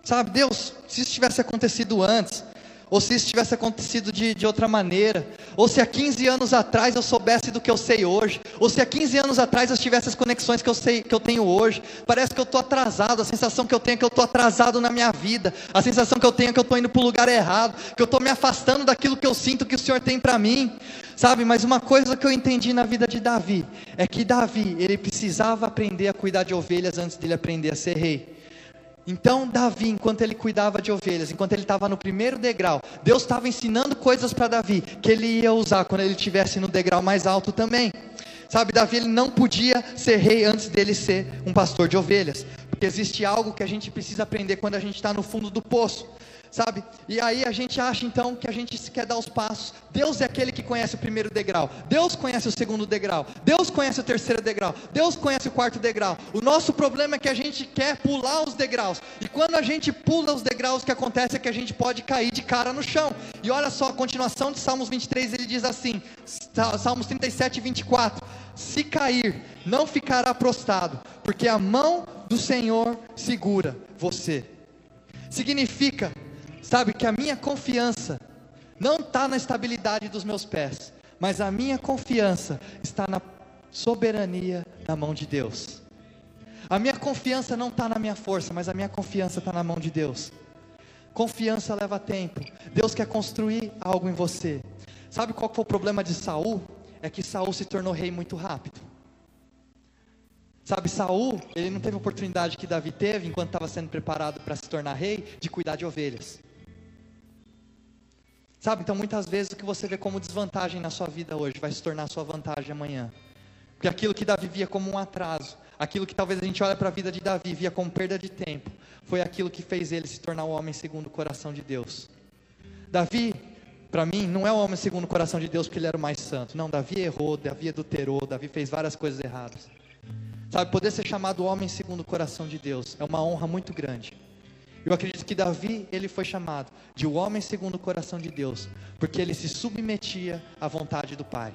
Sabe, Deus, se isso tivesse acontecido antes, ou se isso tivesse acontecido de, de outra maneira, ou se há 15 anos atrás eu soubesse do que eu sei hoje, ou se há 15 anos atrás eu tivesse as conexões que eu sei que eu tenho hoje, parece que eu estou atrasado, a sensação que eu tenho é que eu estou atrasado na minha vida, a sensação que eu tenho é que eu estou indo para o lugar errado, que eu estou me afastando daquilo que eu sinto que o Senhor tem para mim, sabe? Mas uma coisa que eu entendi na vida de Davi é que Davi ele precisava aprender a cuidar de ovelhas antes dele aprender a ser rei. Então, Davi, enquanto ele cuidava de ovelhas, enquanto ele estava no primeiro degrau, Deus estava ensinando coisas para Davi que ele ia usar quando ele estivesse no degrau mais alto também. Sabe, Davi ele não podia ser rei antes dele ser um pastor de ovelhas, porque existe algo que a gente precisa aprender quando a gente está no fundo do poço sabe? E aí a gente acha então que a gente quer dar os passos. Deus é aquele que conhece o primeiro degrau, Deus conhece o segundo degrau, Deus conhece o terceiro degrau, Deus conhece o quarto degrau. O nosso problema é que a gente quer pular os degraus, e quando a gente pula os degraus, o que acontece é que a gente pode cair de cara no chão. E olha só, a continuação de Salmos 23 ele diz assim: Salmos 37 e 24: Se cair, não ficará prostrado, porque a mão do Senhor segura você. Significa Sabe que a minha confiança não está na estabilidade dos meus pés, mas a minha confiança está na soberania da mão de Deus. A minha confiança não está na minha força, mas a minha confiança está na mão de Deus. Confiança leva tempo. Deus quer construir algo em você. Sabe qual foi o problema de Saul? É que Saul se tornou rei muito rápido. Sabe, Saul, ele não teve a oportunidade que Davi teve, enquanto estava sendo preparado para se tornar rei, de cuidar de ovelhas. Sabe, então muitas vezes o que você vê como desvantagem na sua vida hoje vai se tornar sua vantagem amanhã. Porque aquilo que Davi via como um atraso, aquilo que talvez a gente olha para a vida de Davi via como perda de tempo, foi aquilo que fez ele se tornar o homem segundo o coração de Deus. Davi, para mim, não é o homem segundo o coração de Deus porque ele era o mais santo. Não, Davi errou, Davi adulterou, Davi fez várias coisas erradas. Sabe, poder ser chamado homem segundo o coração de Deus é uma honra muito grande. Eu acredito que Davi, ele foi chamado de o homem segundo o coração de Deus, porque ele se submetia à vontade do Pai.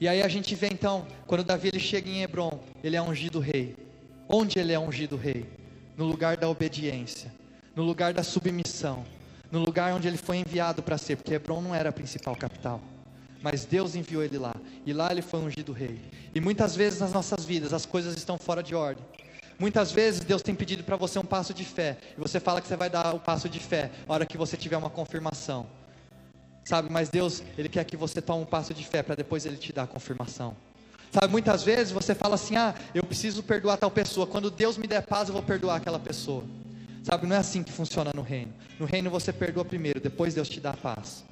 E aí a gente vê então, quando Davi ele chega em Hebron, ele é ungido rei. Onde ele é ungido rei? No lugar da obediência, no lugar da submissão, no lugar onde ele foi enviado para ser, porque Hebron não era a principal capital. Mas Deus enviou ele lá, e lá ele foi ungido rei. E muitas vezes nas nossas vidas as coisas estão fora de ordem. Muitas vezes Deus tem pedido para você um passo de fé, e você fala que você vai dar o passo de fé na hora que você tiver uma confirmação. Sabe, mas Deus, Ele quer que você tome um passo de fé para depois Ele te dar a confirmação. Sabe, muitas vezes você fala assim: ah, eu preciso perdoar tal pessoa. Quando Deus me der paz, eu vou perdoar aquela pessoa. Sabe, não é assim que funciona no reino. No reino você perdoa primeiro, depois Deus te dá a paz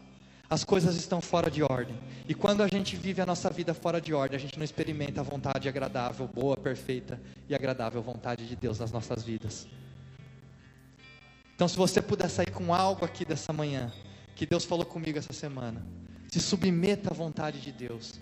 as coisas estão fora de ordem. E quando a gente vive a nossa vida fora de ordem, a gente não experimenta a vontade agradável, boa, perfeita e agradável vontade de Deus nas nossas vidas. Então, se você puder sair com algo aqui dessa manhã, que Deus falou comigo essa semana, se submeta à vontade de Deus.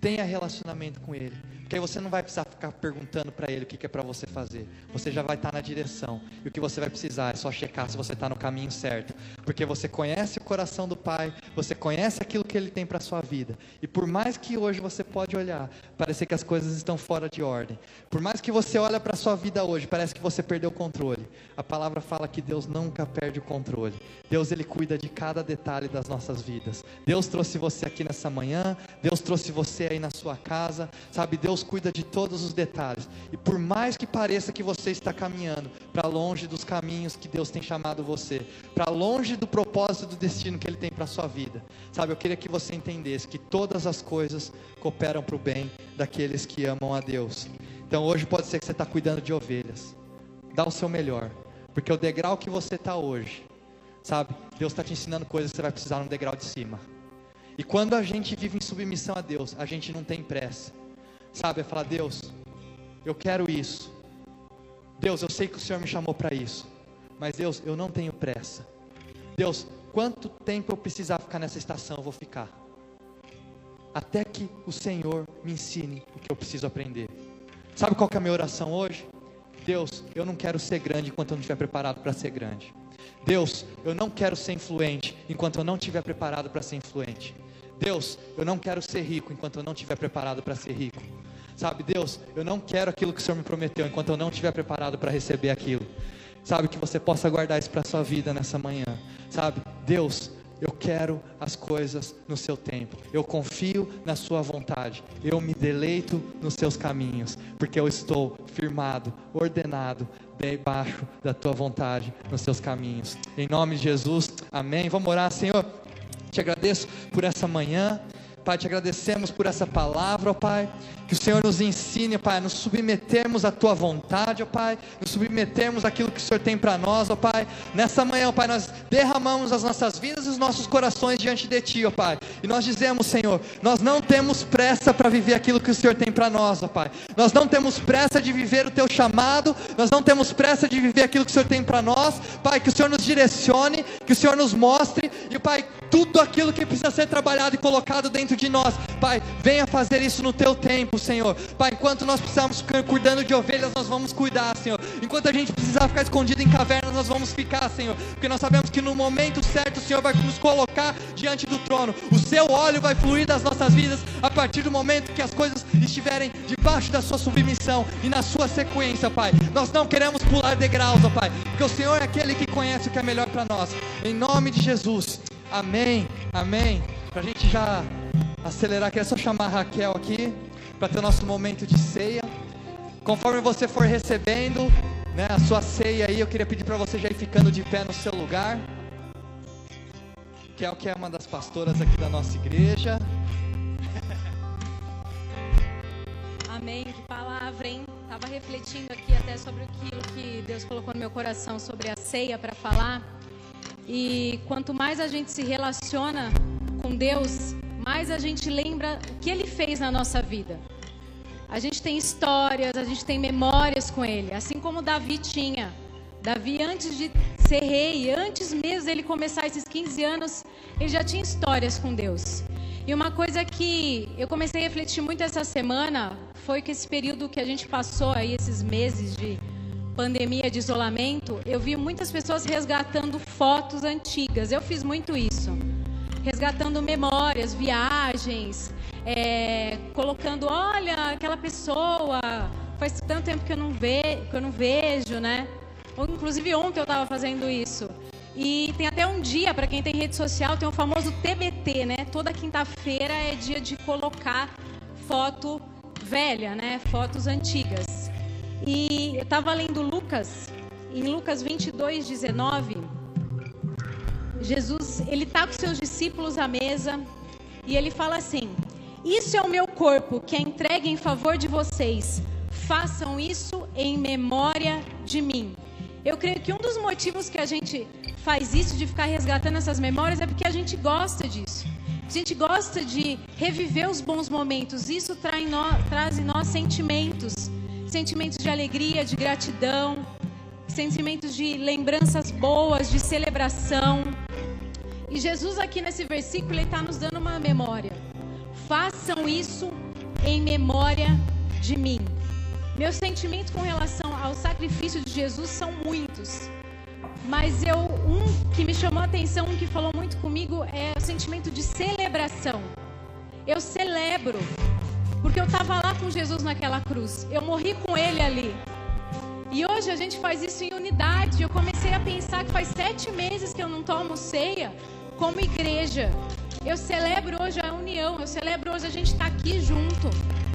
Tenha relacionamento com Ele. Porque aí você não vai precisar ficar perguntando para Ele o que, que é para você fazer. Você já vai estar tá na direção. E o que você vai precisar é só checar se você está no caminho certo. Porque você conhece o coração do Pai, você conhece aquilo que Ele tem para a sua vida. E por mais que hoje você pode olhar, parecer que as coisas estão fora de ordem. Por mais que você olhe para a sua vida hoje, parece que você perdeu o controle. A palavra fala que Deus nunca perde o controle. Deus Ele cuida de cada detalhe das nossas vidas. Deus trouxe você aqui nessa manhã. Deus trouxe você aí na sua casa, sabe? Deus cuida de todos os detalhes. E por mais que pareça que você está caminhando para longe dos caminhos que Deus tem chamado você, para longe do propósito do destino que Ele tem para a sua vida, sabe? Eu queria que você entendesse que todas as coisas cooperam para o bem daqueles que amam a Deus. Então hoje pode ser que você está cuidando de ovelhas. Dá o seu melhor, porque o degrau que você está hoje, sabe? Deus está te ensinando coisas que você vai precisar no degrau de cima. E quando a gente vive em submissão a Deus, a gente não tem pressa. Sabe, é falar, Deus, eu quero isso. Deus, eu sei que o Senhor me chamou para isso, mas Deus, eu não tenho pressa. Deus, quanto tempo eu precisar ficar nessa estação, eu vou ficar. Até que o Senhor me ensine o que eu preciso aprender. Sabe qual é a minha oração hoje? Deus, eu não quero ser grande enquanto eu não estiver preparado para ser grande. Deus, eu não quero ser influente enquanto eu não estiver preparado para ser influente. Deus, eu não quero ser rico enquanto eu não estiver preparado para ser rico. Sabe, Deus, eu não quero aquilo que o Senhor me prometeu enquanto eu não estiver preparado para receber aquilo. Sabe, que você possa guardar isso para a sua vida nessa manhã. Sabe, Deus, eu quero as coisas no seu tempo. Eu confio na sua vontade. Eu me deleito nos seus caminhos, porque eu estou firmado, ordenado debaixo da tua vontade, nos seus caminhos. Em nome de Jesus. Amém. Vamos orar, Senhor. Te agradeço por essa manhã. Pai, te agradecemos por essa palavra, ó Pai. Que o Senhor nos ensine, Pai, a nos submetermos à Tua vontade, ó Pai. Nos submetermos àquilo que o Senhor tem para nós, ó Pai. Nessa manhã, ó Pai, nós derramamos as nossas vidas e os nossos corações diante de Ti, ó Pai. E nós dizemos, Senhor, nós não temos pressa para viver aquilo que o Senhor tem para nós, ó Pai. Nós não temos pressa de viver o Teu chamado. Nós não temos pressa de viver aquilo que o Senhor tem para nós. Pai, que o Senhor nos direcione, que o Senhor nos mostre. E, Pai, tudo aquilo que precisa ser trabalhado e colocado dentro de nós. Pai, venha fazer isso no Teu tempo, Senhor. Pai, enquanto nós precisamos ficar cuidando de ovelhas, nós vamos cuidar, Senhor. Enquanto a gente precisar ficar escondido em cavernas, nós vamos ficar, Senhor. Porque nós sabemos que no momento certo o Senhor vai nos colocar diante do trono. O seu óleo vai fluir das nossas vidas a partir do momento que as coisas estiverem debaixo da sua submissão e na sua sequência, Pai. Nós não queremos pular degraus, ó Pai, porque o Senhor é aquele que conhece o que é melhor para nós. Em nome de Jesus. Amém. Amém. Para a gente já acelerar, queria só chamar a Raquel aqui para ter o nosso momento de ceia. Conforme você for recebendo né, a sua ceia aí, eu queria pedir para você já ir ficando de pé no seu lugar. Que é que é uma das pastoras aqui da nossa igreja. <laughs> Amém, que palavra, hein? Estava refletindo aqui até sobre aquilo que Deus colocou no meu coração sobre a ceia para falar. E quanto mais a gente se relaciona com Deus, mais a gente lembra o que Ele fez na nossa vida. A gente tem histórias, a gente tem memórias com Ele, assim como Davi tinha. Davi, antes de ser rei, antes mesmo dele começar esses 15 anos, ele já tinha histórias com Deus. E uma coisa que eu comecei a refletir muito essa semana foi que esse período que a gente passou aí, esses meses de pandemia, de isolamento, eu vi muitas pessoas resgatando fotos antigas. Eu fiz muito isso. Resgatando memórias, viagens, é, colocando, olha, aquela pessoa, faz tanto tempo que eu não, ve que eu não vejo, né? Inclusive ontem eu estava fazendo isso. E tem até um dia, para quem tem rede social, tem o famoso TBT, né? Toda quinta-feira é dia de colocar foto velha, né? Fotos antigas. E eu estava lendo Lucas, em Lucas 22, 19. Jesus, ele está com seus discípulos à mesa e ele fala assim: Isso é o meu corpo que é entregue em favor de vocês. Façam isso em memória de mim. Eu creio que um dos motivos que a gente faz isso, de ficar resgatando essas memórias, é porque a gente gosta disso. A gente gosta de reviver os bons momentos. Isso traz em nós, traz em nós sentimentos. Sentimentos de alegria, de gratidão. Sentimentos de lembranças boas, de celebração. E Jesus aqui nesse versículo, ele está nos dando uma memória. Façam isso em memória de mim. Meus sentimentos com relação ao sacrifício de Jesus são muitos. Mas eu um que me chamou a atenção, um que falou muito comigo é o sentimento de celebração. Eu celebro porque eu estava lá com Jesus naquela cruz. Eu morri com ele ali. E hoje a gente faz isso em unidade. Eu comecei a pensar que faz sete meses que eu não tomo ceia como igreja. Eu celebro hoje a união. Eu celebro hoje a gente estar tá aqui junto.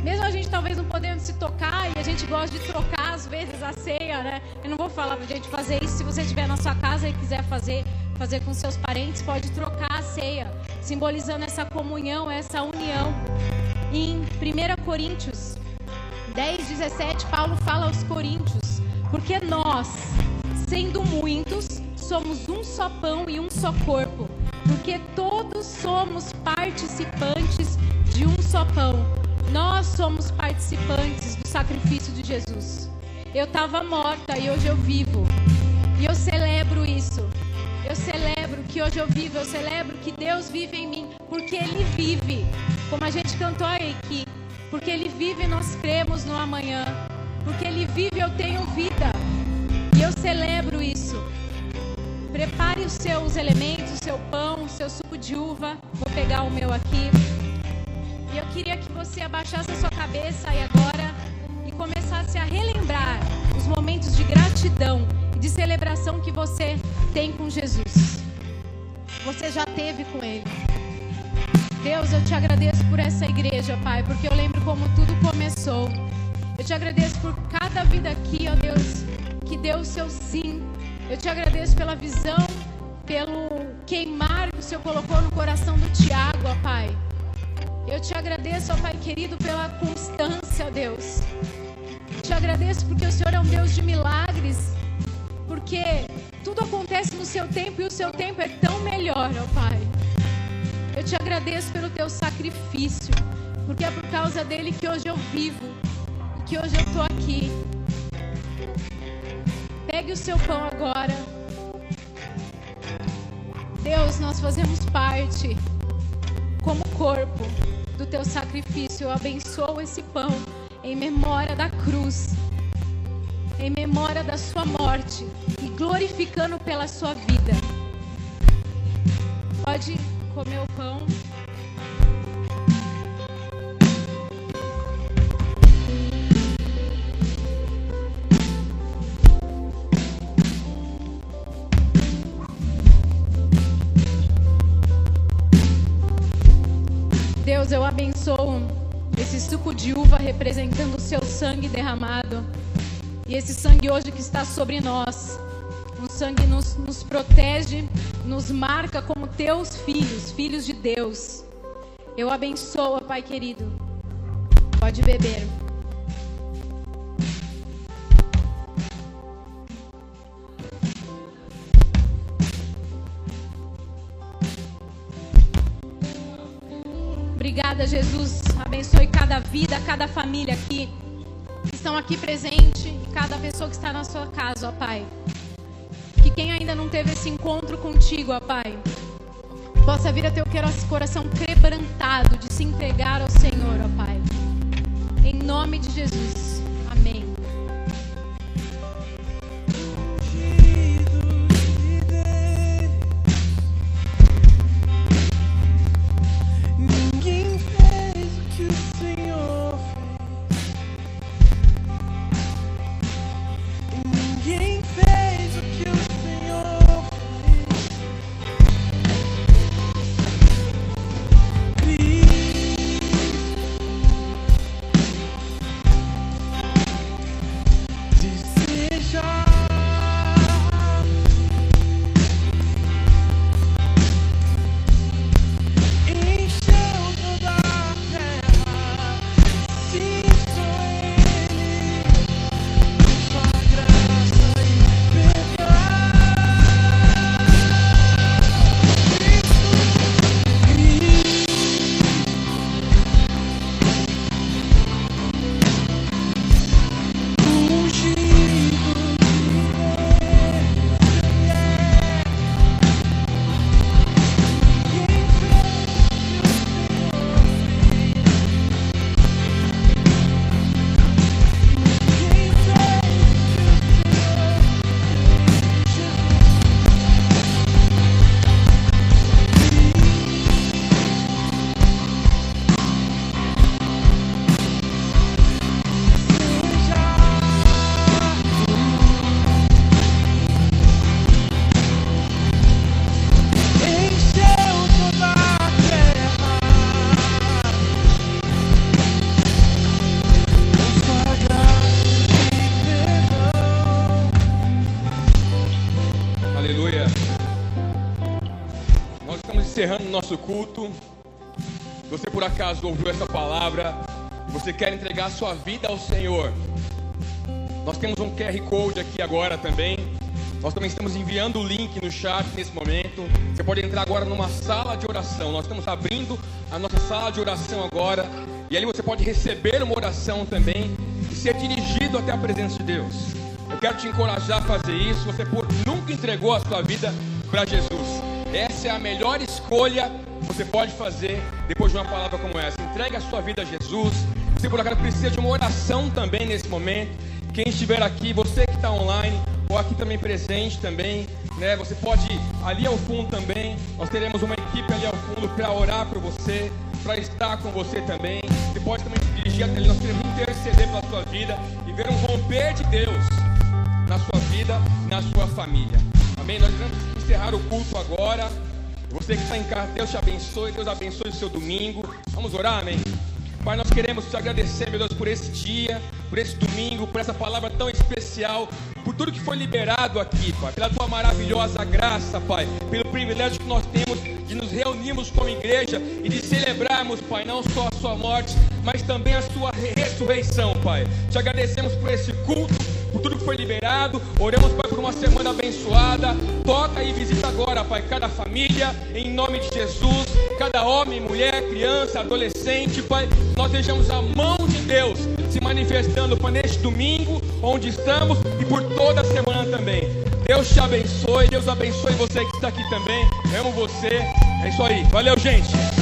Mesmo a gente talvez não podendo se tocar e a gente gosta de trocar às vezes a ceia, né? Eu não vou falar pra gente fazer isso. Se você estiver na sua casa e quiser fazer, fazer com seus parentes, pode trocar a ceia, simbolizando essa comunhão, essa união. Em 1 Coríntios 10, 17, Paulo fala aos Coríntios: Porque nós, sendo muitos, somos um só pão e um só corpo, porque todos somos participantes de um só pão. Nós somos participantes do sacrifício de Jesus. eu estava morta e hoje eu vivo. E eu celebro isso. Eu celebro que hoje eu vivo, eu celebro que Deus vive em mim, porque Ele vive. Como a gente cantou aqui, porque Ele vive, nós cremos no amanhã. Porque Ele vive, eu tenho vida. E eu celebro isso. Prepare os seus elementos, o seu pão, o seu suco de uva. Vou pegar o meu aqui. E eu queria que você abaixasse a sua cabeça aí agora e começasse a relembrar os momentos de gratidão e de celebração que você tem com Jesus. Você já teve com Ele. Deus, eu te agradeço por essa igreja, Pai, porque eu lembro como tudo começou. Eu te agradeço por cada vida aqui, ó Deus, que deu o seu sim. Eu te agradeço pela visão, pelo queimar que o Senhor colocou no coração do Tiago, ó Pai. Eu te agradeço, ó Pai querido, pela constância, Deus. Te agradeço porque o Senhor é um Deus de milagres. Porque tudo acontece no seu tempo e o seu tempo é tão melhor, ó Pai. Eu te agradeço pelo teu sacrifício, porque é por causa dele que hoje eu vivo, que hoje eu estou aqui. Pegue o seu pão agora. Deus, nós fazemos parte como corpo do teu sacrifício. Eu abençoo esse pão em memória da cruz, em memória da sua morte e glorificando pela sua vida. Pode comer o pão. Deus, eu abençoo esse suco de uva representando o seu sangue derramado. E esse sangue hoje que está sobre nós. O sangue nos, nos protege, nos marca como teus filhos, filhos de Deus. Eu abençoo, Pai querido. Pode beber. Obrigada, Jesus. Abençoe cada vida, cada família aqui que estão aqui presente, cada pessoa que está na sua casa, ó Pai. Que quem ainda não teve esse encontro contigo, ó Pai, possa vir a ter o coração quebrantado de se entregar ao Senhor, ó Pai. Em nome de Jesus. Nosso culto. Você por acaso ouviu essa palavra você quer entregar sua vida ao Senhor, nós temos um QR Code aqui agora também. Nós também estamos enviando o link no chat nesse momento. Você pode entrar agora numa sala de oração. Nós estamos abrindo a nossa sala de oração agora. E ali você pode receber uma oração também. E ser dirigido até a presença de Deus. Eu quero te encorajar a fazer isso. Você por nunca entregou a sua vida para Jesus. Essa é a melhor escolha que você pode fazer depois de uma palavra como essa. Entregue a sua vida a Jesus. Se por acaso precisa de uma oração também nesse momento, quem estiver aqui, você que está online ou aqui também presente também, né? Você pode ir ali ao fundo também. Nós teremos uma equipe ali ao fundo para orar por você, para estar com você também. Você pode também se dirigir até ali. Nós queremos interceder pela sua vida e ver um romper de Deus na sua vida, na sua família. Amém? Nós vamos encerrar o culto agora. Você que está em casa, Deus te abençoe, Deus abençoe o seu domingo. Vamos orar, amém? Pai, nós queremos te agradecer, meu Deus, por esse dia, por esse domingo, por essa palavra tão especial, por tudo que foi liberado aqui, Pai, pela tua maravilhosa graça, Pai, pelo privilégio que nós temos de nos reunirmos como igreja e de celebrarmos, Pai, não só a sua morte, mas também a sua ressurreição, Pai. Te agradecemos por esse culto, por tudo que foi liberado. Oramos, Pai, por uma semana abençoada. Toca e visita agora, Pai, cada família, em nome de Jesus, cada homem, mulher, criança, adolescente, Pai. Nós deixamos a mão de Deus se manifestando, Pai, neste domingo, onde estamos e por toda a semana também. Deus te abençoe, Deus abençoe você que está aqui também. amo você. É isso aí. Valeu, gente.